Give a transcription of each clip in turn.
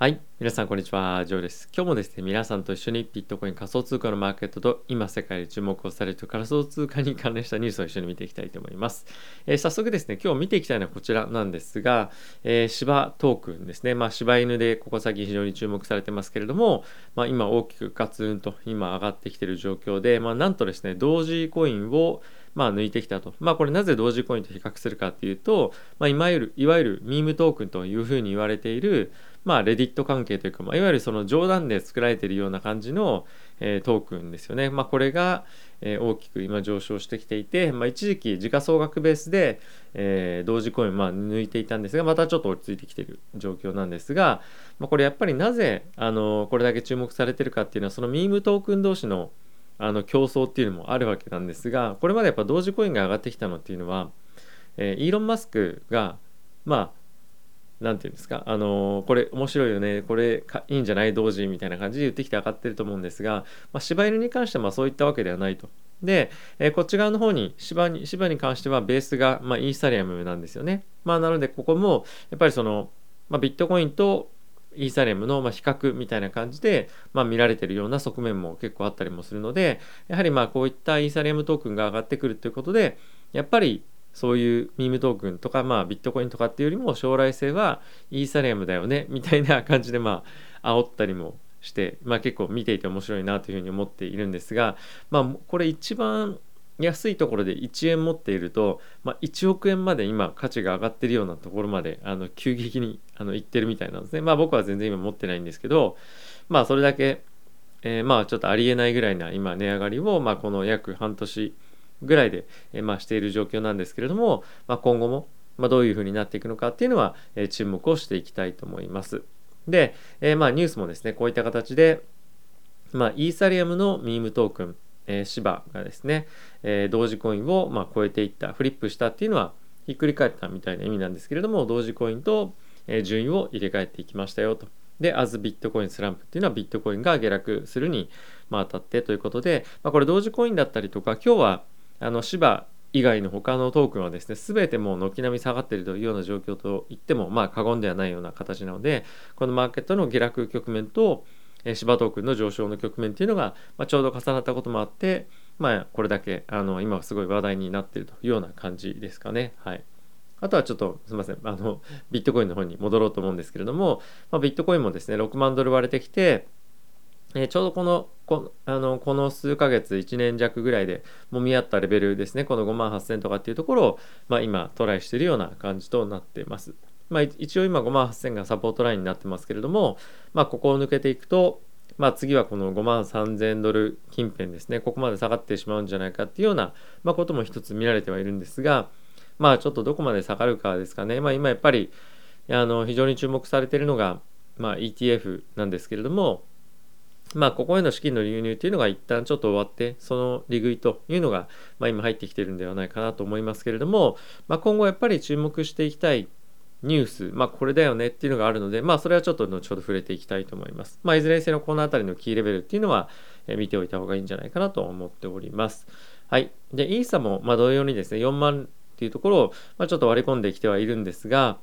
はい。皆さん、こんにちは。ジョーです。今日もですね、皆さんと一緒にビットコイン仮想通貨のマーケットと今世界で注目をされている仮想通貨に関連したニュースを一緒に見ていきたいと思います。えー、早速ですね、今日見ていきたいのはこちらなんですが、えー、芝トークンですね。まあ、柴犬でここ最近非常に注目されてますけれども、まあ、今大きくガツンと今上がってきている状況で、まあ、なんとですね、同時コインをまあ、抜いてきたと。まあ、これなぜ同時コインと比較するかっていうと、まあ、いわゆる、いわゆるミームトークンというふうに言われている、まあ、レディット関係というか、まあ、いわゆるその冗談で作られているような感じの、えー、トークンですよね。まあ、これが、えー、大きく今上昇してきていて、まあ、一時期時価総額ベースで、えー、同時コインまあ抜いていたんですがまたちょっと落ち着いてきている状況なんですが、まあ、これやっぱりなぜあのこれだけ注目されてるかっていうのはそのミームトークン同士のあの競争っていうのもあるわけなんですがこれまでやっぱ同時コインが上がってきたのっていうのは、えー、イーロン・マスクがまあ何て言うんですか？あのこれ面白いよねこれいいんじゃない？同時みたいな感じで言ってきて上がってると思うんですが、まあ、柴犬に関してはまそういったわけではないと。で、えー、こっち側の方に芝に芝に関してはベースが、まあ、イーサリアムなんですよね。まあ、なのでここもやっぱりその、まあ、ビットコインとイーサリアムのま比較みたいな感じで、ま、見られてるような側面も結構あったりもするのでやはりまあこういったイーサリアムトークンが上がってくるということでやっぱりそういうミームトークンとか、まあ、ビットコインとかっていうよりも将来性はイーサリアムだよねみたいな感じでまあ煽ったりもして、まあ、結構見ていて面白いなというふうに思っているんですが、まあ、これ一番安いところで1円持っていると、まあ、1億円まで今価値が上がってるようなところまであの急激にあのいってるみたいなんですね。まあ僕は全然今持ってないんですけどまあそれだけ、えー、まあちょっとありえないぐらいな今値上がりを、まあ、この約半年ぐらいで、えまあ、している状況なんですけれども、まあ、今後も、まあ、どういうふうになっていくのかっていうのは、え注目をしていきたいと思います。で、えまあ、ニュースもですねこういった形で、まあ、イーサリアムのミームトークン、えー、芝がですね、えー、同時コインを、まあ、超えていったフリップしたっていうのはひっくり返ったみたいな意味なんですけれども同時コインと、え、順位を入れ替えていきましたよと。で、as ビットコインスランプっていうのはビットコインが下落するに、まあ、当たってということで、まあ、これ同時コインだったりとか今日はあの芝以外の他のトークンはですね全てもう軒並み下がっているというような状況と言ってもまあ過言ではないような形なのでこのマーケットの下落局面とえ芝トークンの上昇の局面っていうのが、まあ、ちょうど重なったこともあってまあこれだけあの今すごい話題になっているというような感じですかねはい。あとはちょっとすみませんあのビットコインの方に戻ろうと思うんですけれども、まあ、ビットコインもですね6万ドル割れてきてえー、ちょうどこのこあのこの数ヶ月1年弱ぐらいでもみ合ったレベルですね。この5万8000とかっていうところを、まあ、今トライしているような感じとなってます。まあ、一応今5万8000がサポートラインになってますけれども、まあ、ここを抜けていくと、まあ、次はこの5万3000ドル近辺ですね。ここまで下がってしまうんじゃないかっていうような、まあ、ことも一つ見られてはいるんですがまあちょっとどこまで下がるかですかね、まあ、今やっぱりあの非常に注目されているのが、まあ、ETF なんですけれどもまあ、ここへの資金の流入というのが一旦ちょっと終わって、その利食いというのが、まあ、今入ってきてるんではないかなと思いますけれども、まあ、今後やっぱり注目していきたいニュース、まあ、これだよねっていうのがあるので、まあ、それはちょっと後ほど触れていきたいと思います。まあ、いずれにせよこの辺りのキーレベルっていうのは、え見ておいた方がいいんじゃないかなと思っております。はい。で、イーサも、まあ、同様にですね、4万っていうところを、まあ、ちょっと割り込んできてはいるんですが、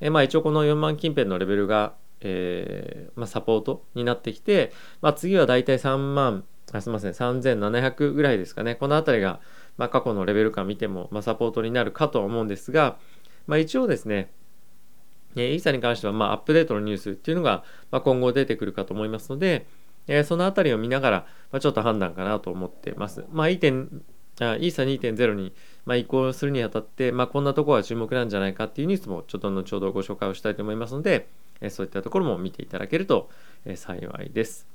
えまあ、一応この4万近辺のレベルが、えーまあ、サポートになってきて、まあ、次はだいたい3万あすみません3700ぐらいですかねこの辺りが、まあ、過去のレベル感見ても、まあ、サポートになるかとは思うんですが、まあ、一応ですねえー、イーサに関しては、まあ、アップデートのニュースっていうのが、まあ、今後出てくるかと思いますので、えー、そのあたりを見ながら、ま、ちょっと判断かなと思ってます。まあ、イーサ2.0に、ま、移行するにあたって、まあ、こんなところが注目なんじゃないかっていうニュースもちょっと後ほどご紹介をしたいと思いますので、えそういったところも見ていただけると、え幸いです。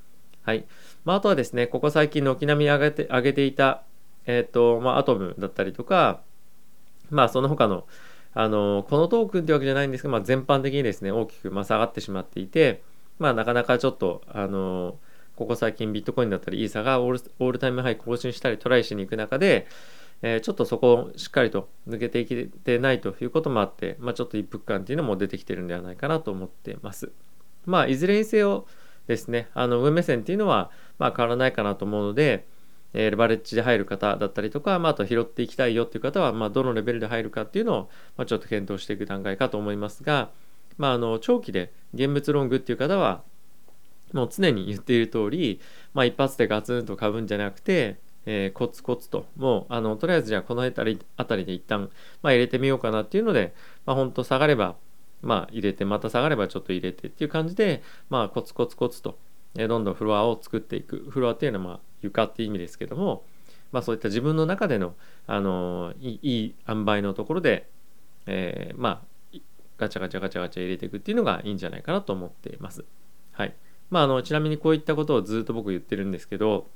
はい。まあ、あとはですね、ここ最近軒並み上げて上げていた、えっ、ー、と、まあ、アトムだったりとか、まあ、その他の、あの、このトークンってわけじゃないんですが、まあ、全般的にですね、大きく、ま下がってしまっていて、まあ、なかなかちょっと、あの、ここ最近ビットコインだったりイーサがオールオールタイムハイ更新したりトライしに行く中で、えー、ちょっとそこをしっかりと抜けていけてないということもあって、まあ、ちょっと一服感っていうのも出てきてるんではないかなと思ってます。まあ、いずれにせよですね、あの上目線っていうのは、まあ、変わらないかなと思うので、えー、レバレッジで入る方だったりとか、まあ、あと拾っていきたいよっていう方は、まあ、どのレベルで入るかっていうのを、まあ、ちょっと検討していく段階かと思いますが、まあ、あの長期で現物ロングっていう方はもう常に言っている通り、まあ、一発でガツンと買うんじゃなくて、えー、コツコツともうあのとりあえずじゃあこの辺り辺りで一旦、まあ、入れてみようかなっていうので、まあ、本当下がれば、まあ、入れてまた下がればちょっと入れてっていう感じで、まあ、コツコツコツと、えー、どんどんフロアを作っていくフロアっていうのは、まあ、床っていう意味ですけども、まあ、そういった自分の中での、あのー、いい塩梅のところで、えー、まあガチャガチャガチャガチャ入れていくっていうのがいいんじゃないかなと思っています。はい。まあ、あのちなみにこういったことをずっと僕言ってるんですけど、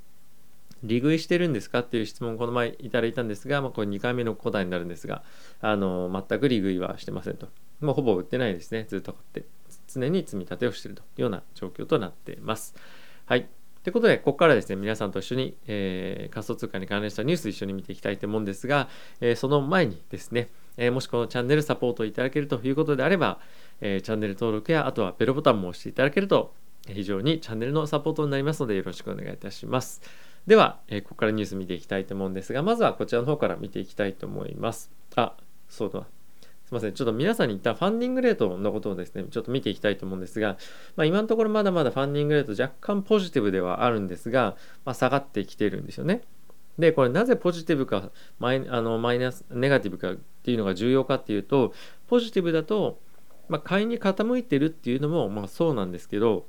利食いしてるんですかっていう質問をこの前いただいたんですが、まあ、これ2回目の答えになるんですが、あの全く利食いはしてませんと。もうほぼ売ってないですね。ずっと買って。常に積み立てをしているというような状況となっています。はい。ということで、ここからですね、皆さんと一緒に、えー、仮想通貨に関連したニュース一緒に見ていきたいと思うんですが、えー、その前にですね、えー、もしこのチャンネルサポートいただけるということであれば、えチャンネル登録や、あとはベルボタンも押していただけると、非常にチャンネルのサポートになりますので、よろしくお願いいたします。では、えここからニュース見ていきたいと思うんですが、まずはこちらの方から見ていきたいと思います。あ、そうだ。すみません。ちょっと皆さんに言ったファンディングレートのことをですね、ちょっと見ていきたいと思うんですが、まあ、今のところまだまだファンディングレート若干ポジティブではあるんですが、まあ、下がってきているんですよね。で、これなぜポジティブかマイあのマイナス、ネガティブかっていうのが重要かっていうと、ポジティブだと、まあ、買いに傾いてるっていうのもまあそうなんですけど、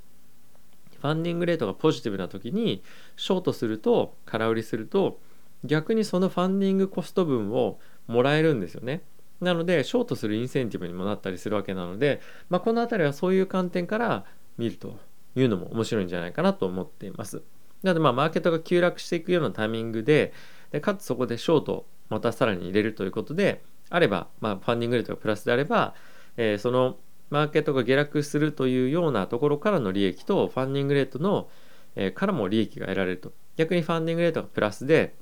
ファンディングレートがポジティブな時にショートすると空売りすると逆にそのファンディングコスト分をもらえるんですよね。なのでショートするインセンティブにもなったりするわけなので、まあ、この辺りはそういう観点から見るというのも面白いんじゃないかなと思っています。なのでまあマーケットが急落していくようなタイミングででかつそこでショートまたさらに入れるということであれば、まあ、ファンディングレートがプラスであれば、えー、そのマーケットが下落するというようなところからの利益とファンディングレートの、えー、からも利益が得られると逆にファンディングレートがプラスで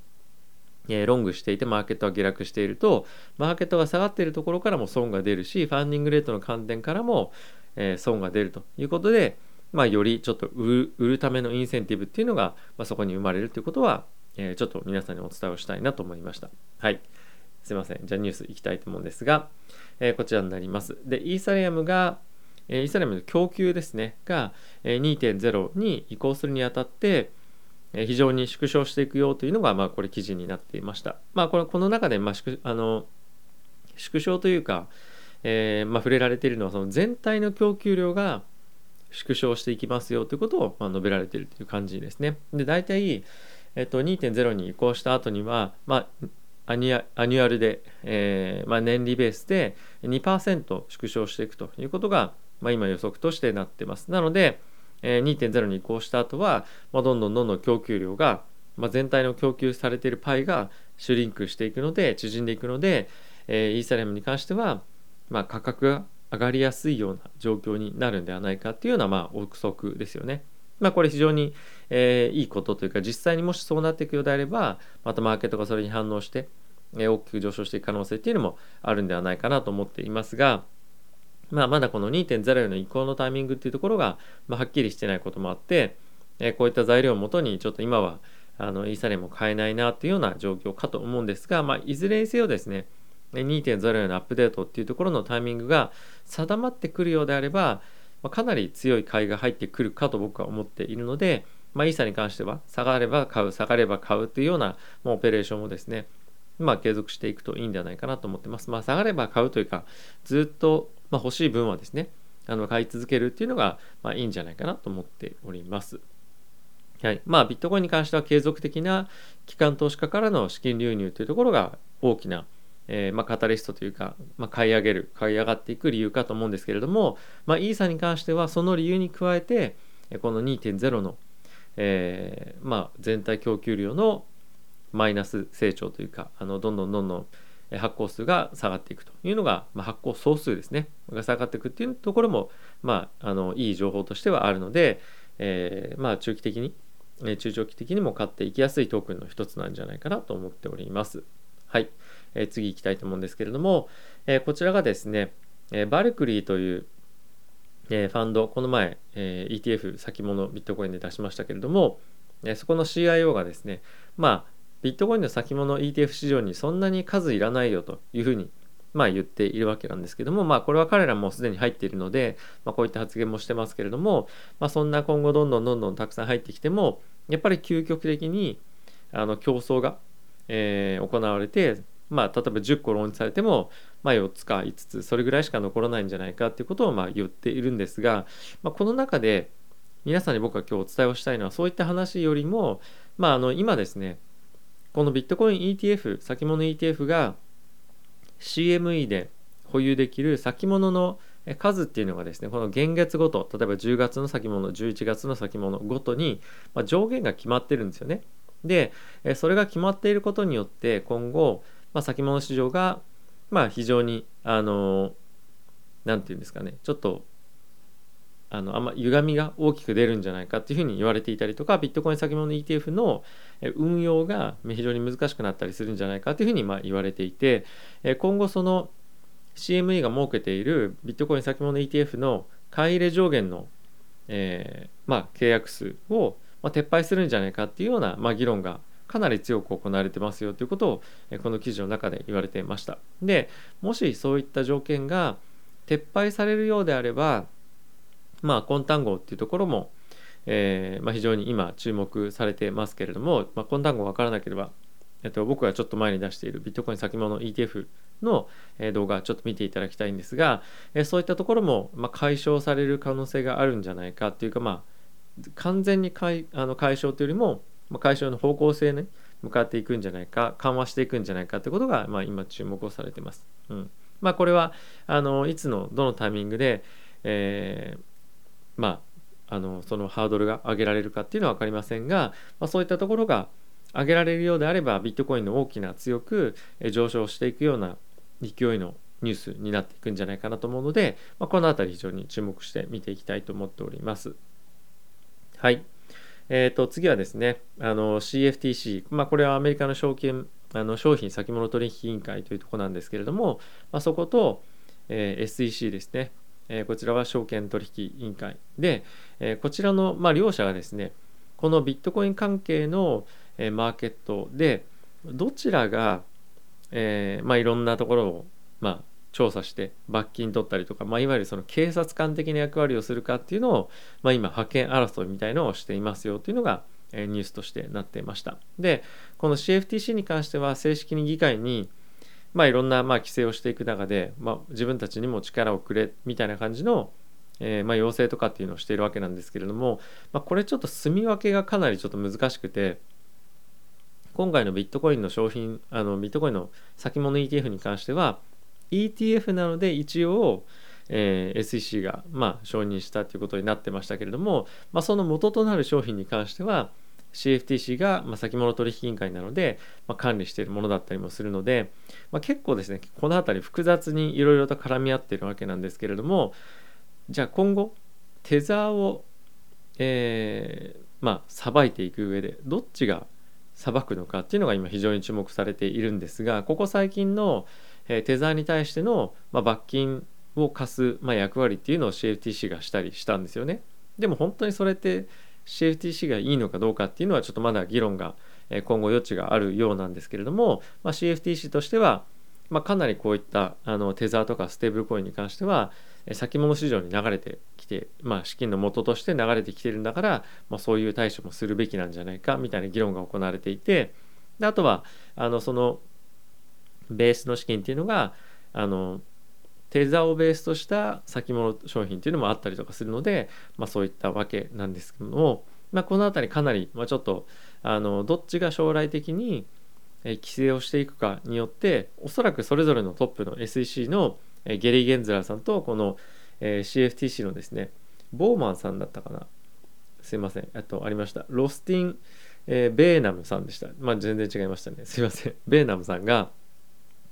えロングしていてマーケットが下落しているとマーケットが下がっているところからも損が出るしファンディングレートの観点からも、えー、損が出るということで、まあ、よりちょっと売るためのインセンティブっていうのが、まあ、そこに生まれるということは、えー、ちょっと皆さんにお伝えをしたいなと思いました。はい。すいません。じゃあニュースいきたいと思うんですが、えー、こちらになります。で、イーサリアムが、えイーサリアムの供給ですね、が、え2.0に移行するにあたって、非常に縮小していくよというのが、まあ、これ記事になっていました。まあ、これこの中で、まあ、縮あの縮小というか、えーまあ、触れられているのはその全体の供給量が縮小していきますよということを、まあ、述べられているという感じですね。で大体、えっと、2.0に移行した後には、まあ、 annual で、えーまあ、年利ベースで2%縮小していくということが、まあ、今予測としてなってます。なので、え2.0に移行した後は、まあ、どんどんどんどん供給量が、まあ、全体の供給されているパイがシュリンクしていくので縮んでいくので、えー、イーサリアムに関しては、まあ、価格が上がりやすいような状況になるんではないかっていうような、まあ、憶測ですよね。まあ、これ非常に、えー、いいことというか実際にもしそうなっていくようであればまたマーケットがそれに反応して、えー、大きく上昇していく可能性っていうのもあるんではないかなと思っていますが、まあ、まだこの2.0への移行のタイミングっていうところが、まあ、はっきりしてないこともあって、えー、こういった材料をもとにちょっと今はあのイーサリアムを買えないなっていうような状況かと思うんですが、まあ、いずれにせよですね2.0へのアップデートっていうところのタイミングが定まってくるようであれば、まあ、かなり強い買いが入ってくるかと僕は思っているので、まあ、イーサに関しては下がれば買う下がれば買うっていうようなもうオペレーションをですねまあ継続していくといいんではないかなと思ってます。まあ下がれば買うというかずっとまあ、欲しい分はですねあの買い続けるっていうのが、まあ、いいんじゃないかなと思っております。はいまあ、ビットコインに関しては継続的な機関投資家からの資金流入というところが大きな、えー、まあ、カタリストというか、まあ、買い上げる買い上がっていく理由かと思うんですけれども、まあ、イーサに関してはその理由に加えてこの2.0の、えー、まあ、全体供給量のマイナス成長というかあのどんどんどんどん発行数が下がっていくというのが、まあ、発行総数ですねが下がっていくっていうところも、まあ、あのいい情報としてはあるので、えー、まあ中期的に中長期的にも買っていきやすいトークンの一つなんじゃないかなと思っております。はい、え、次行きたいと思うんですけれども、え、こちらがですね、え、バルクリーという、え、ファンドこの前、え、ETF 先物ビットコインで出しましたけれども、え、そこの CIO がですねまあビットコインの先物 ETF 市場にそんなに数いらないよというふうにまあ言っているわけなんですけども、まあこれは彼らもすでに入っているので、まあ、こういった発言もしてますけれども、まあ、そんな今後どんどんどんどんたくさん入ってきてもやっぱり究極的にあの競争が、えー、行われて、まあ、例えば10個ローンチされても、まあ、4つか5つそれぐらいしか残らないんじゃないかっていうことをまあ言っているんですが、まあ、この中で皆さんに僕が今日お伝えをしたいのはそういった話よりも、まあ、あの今ですねこのビットコイン ETF 先物 ETF が CME で保有できる先物の数っていうのがですねこの現月ごと例えば10月の先物11月の先物ごとに、まあ、上限が決まってるんですよね。でそれが決まっていることによって今後、まあ、先物市場がまあ非常にあの何て言うんですかねちょっとあのあんま歪みが大きく出るんじゃないかっていうふうに言われていたりとかビットコイン先物 ETF の運用が非常に難しくなったりするんじゃないかというふうにま言われていて今後その CME が設けているビットコイン先物 ETF の買い入れ上限の、えー、まあ、契約数を、まあ撤廃するんじゃないかっていうような、まあ、議論がかなり強く行われてますよということをこの記事の中で言われていました。でもしそういった条件が撤廃されるようであればまあ混単語っていうところも、えーまあ、非常に今注目されてますけれども、まあ、混単語分からなければ、えっと、僕がちょっと前に出しているビットコイン先物 ETF の動画ちょっと見ていただきたいんですが、そういったところも、解消される可能性があるんじゃないかっていうかまあ完全に解あの解消というよりも、ま解消の方向性に向かっていくんじゃないか緩和していくんじゃないかということが、まあ、今注目をされてます。うんまあ、これはあのいつのどのタイミングで、えー、まあ、あのそのハードルが上げられるかっていうのは分かりませんが、まあ、そういったところが上げられるようであればビットコインの大きな強く上昇していくような勢いのニュースになっていくんじゃないかなと思うので、まあ、この辺り非常に注目して見ていきたいと思っております。はい。えー、と次はですね、あの CFTC、まあ、これはアメリカの証券あの商品先物取引委員会というところなんですけれども、まあ、そこと、えー、SEC ですね、えー、こちらは証券取引委員会で、えー、こちらの、まあ、両者がですねこのビットコイン関係の、えー、マーケットでどちらが、えーまあ、いろんなところを、まあ、調査して罰金取ったりとか、まあ、いわゆるその警察官的な役割をするかっていうのを、まあ、今派遣争いみたいのをしていますよというのが、ニュースとしてなっていました。でこの CFTC に関しては正式に議会にまあ、いろんなまあ規制をしていく中で、まあ、自分たちにも力をくれみたいな感じの、えー、まあ要請とかっていうのをしているわけなんですけれども、まあ、これちょっと住み分けがかなりちょっと難しくて今回のビットコインの商品あのビットコインの先物 ETF に関しては ETF なので一応、えー、SEC が、まあ、承認したということになってましたけれども、まあ、その元となる商品に関しては CFTC が、まあ、先物取引委員会なので、まあ、管理しているものだったりもするので、まあ、結構ですねこの辺り複雑にいろいろと絡み合っているわけなんですけれどもじゃあ今後テザーをえー、まあさばいていく上でどっちが裁くのかっていうのが今非常に注目されているんですがここ最近の、え、テザーに対しての、ま、罰金を課す、ま、役割っていうのを CFTC がしたりしたんですよね。でも本当にそれって CFTC がいいのかどうかっていうのはちょっとまだ議論が今後余地があるようなんですけれども、ま、CFTC としては、ま、かなりこういったあのテザーとかステーブルコインに関しては先物市場に流れてきて、まあ、資金の元として流れてきてるんだから、まあ、そういう対処もするべきなんじゃないかみたいな議論が行われていてであとはあのそのベースの資金っていうのがあのテザーをベースとした先物商品っていうのもあったりとかするので、まあ、そういったわけなんですけども、まあ、この辺りかなり、まあ、ちょっとあのどっちが将来的に規制をしていくかによっておそらくそれぞれのトップの SEC のゲリー・ゲンズラーさんとこの CFTC のですねボーマンさんだったかな。すいません。あとありました。ロスティン、ベーナムさんでした。まあ全然違いましたね。すいません。ベーナムさんが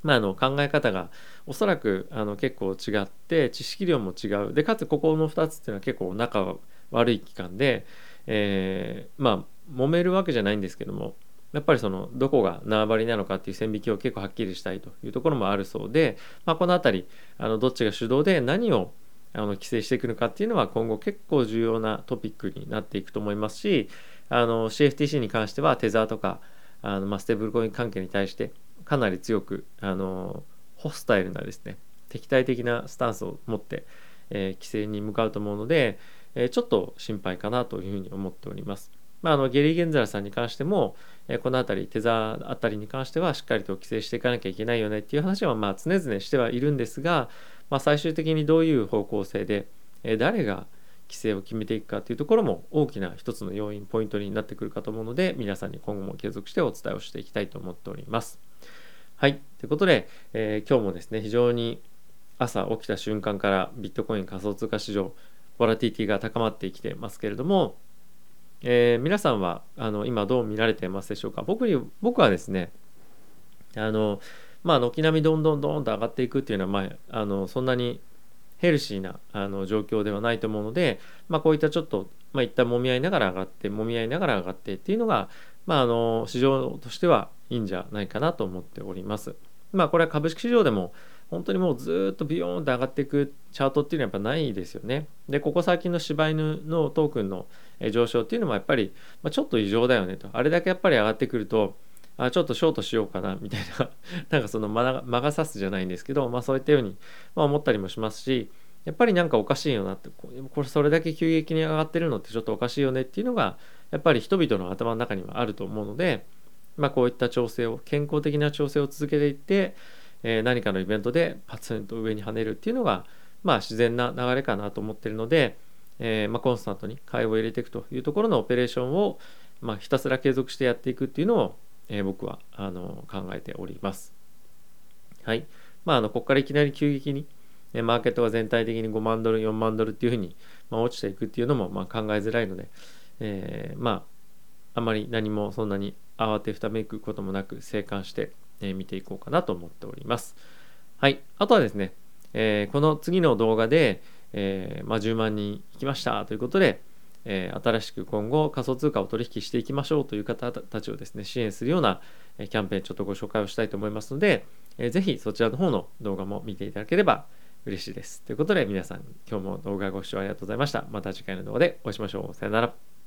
まあ、の考え方がおそらくあの結構違って知識量も違う。でかつここの2つっていうのは結構仲悪い期間で、えー、まあ揉めるわけじゃないんですけどもやっぱりそのどこが縄張りなのかっていう線引きを結構はっきりしたいというところもあるそうで、まあ、この辺りあのどっちが主導で何をあの規制していくのかっていうのは今後結構重要なトピックになっていくと思いますしあの CFTC に関してはテザーとかあの、まあ、ステーブルコイン関係に対してかなり強くあのホスタイルなですね敵対的なスタンスを持って、えー、規制に向かうと思うので、えー、ちょっと心配かなというふうに思っております。まあ、あのゲリー・ゲンザラさんに関しても、えー、この辺りテザーあたりに関してはしっかりと規制していかなきゃいけないよねっていう話はまあ常々してはいるんですが、まあ、最終的にどういう方向性で、えー、誰が規制を決めていくかというところも大きな一つの要因ポイントになってくるかと思うので皆さんに今後も継続してお伝えをしていきたいと思っております。はい。ということで、えー、今日もですね、非常に朝起きた瞬間からビットコイン仮想通貨市場、ボラティティが高まってきてますけれども、えー、皆さんはあの今どう見られてますでしょうか？僕に僕はですね、あの、まあ、軒並みどんどんどんと上がっていくっていうのは、まあ、あのそんなにヘルシーなあの状況ではないと思うので、まあ、こういったちょっと、まあ、一旦揉み合いながら上がって揉み合いながら上がってっていうのが、まあ、あの市場としてはいいんじゃないかなと思っております。まあこれは株式市場でも本当にもうずっとビヨーンと上がっていくチャートっていうのはやっぱないですよね。で、ここ最近の柴犬のトークンの上昇っていうのもやっぱり、まあ、ちょっと異常だよねと。あれだけやっぱり上がってくると、あちょっとショートしようかなみたいな、なんかその間が差すじゃないんですけど、まあそういったように、まあ、思ったりもしますし、やっぱりなんかおかしいよなってこれそれだけ急激に上がってるのってちょっとおかしいよねっていうのがやっぱり人々の頭の中にはあると思うので、まあ、こういった調整を健康的な調整を続けていって、えー、何かのイベントでパツンと上に跳ねるっていうのが、まあ、自然な流れかなと思ってるので、えー、まあ、コンスタントに買いを入れていくというところのオペレーションを、ま、ひたすら継続してやっていくっていうのを、えー、僕はあの考えております。はい。まあ、あのここからいきなり急激にマーケットが全体的に5万ドル4万ドルっていうふうに、まあ、落ちていくっていうのもまあ考えづらいので、えー、まああまり何もそんなに慌てふためくこともなく静観して、えー、見ていこうかなと思っております。はい。あとはですね、えー、この次の動画で、えーまあ、10万人いきましたということで、え、新しく今後仮想通貨を取引していきましょうという方たちをですね支援するようなキャンペーンちょっとご紹介をしたいと思いますので、えー、ぜひそちらの方の動画も見ていただければ嬉しいです。ということで皆さん今日も動画ご視聴ありがとうございました。また次回の動画でお会いしましょう。さよなら。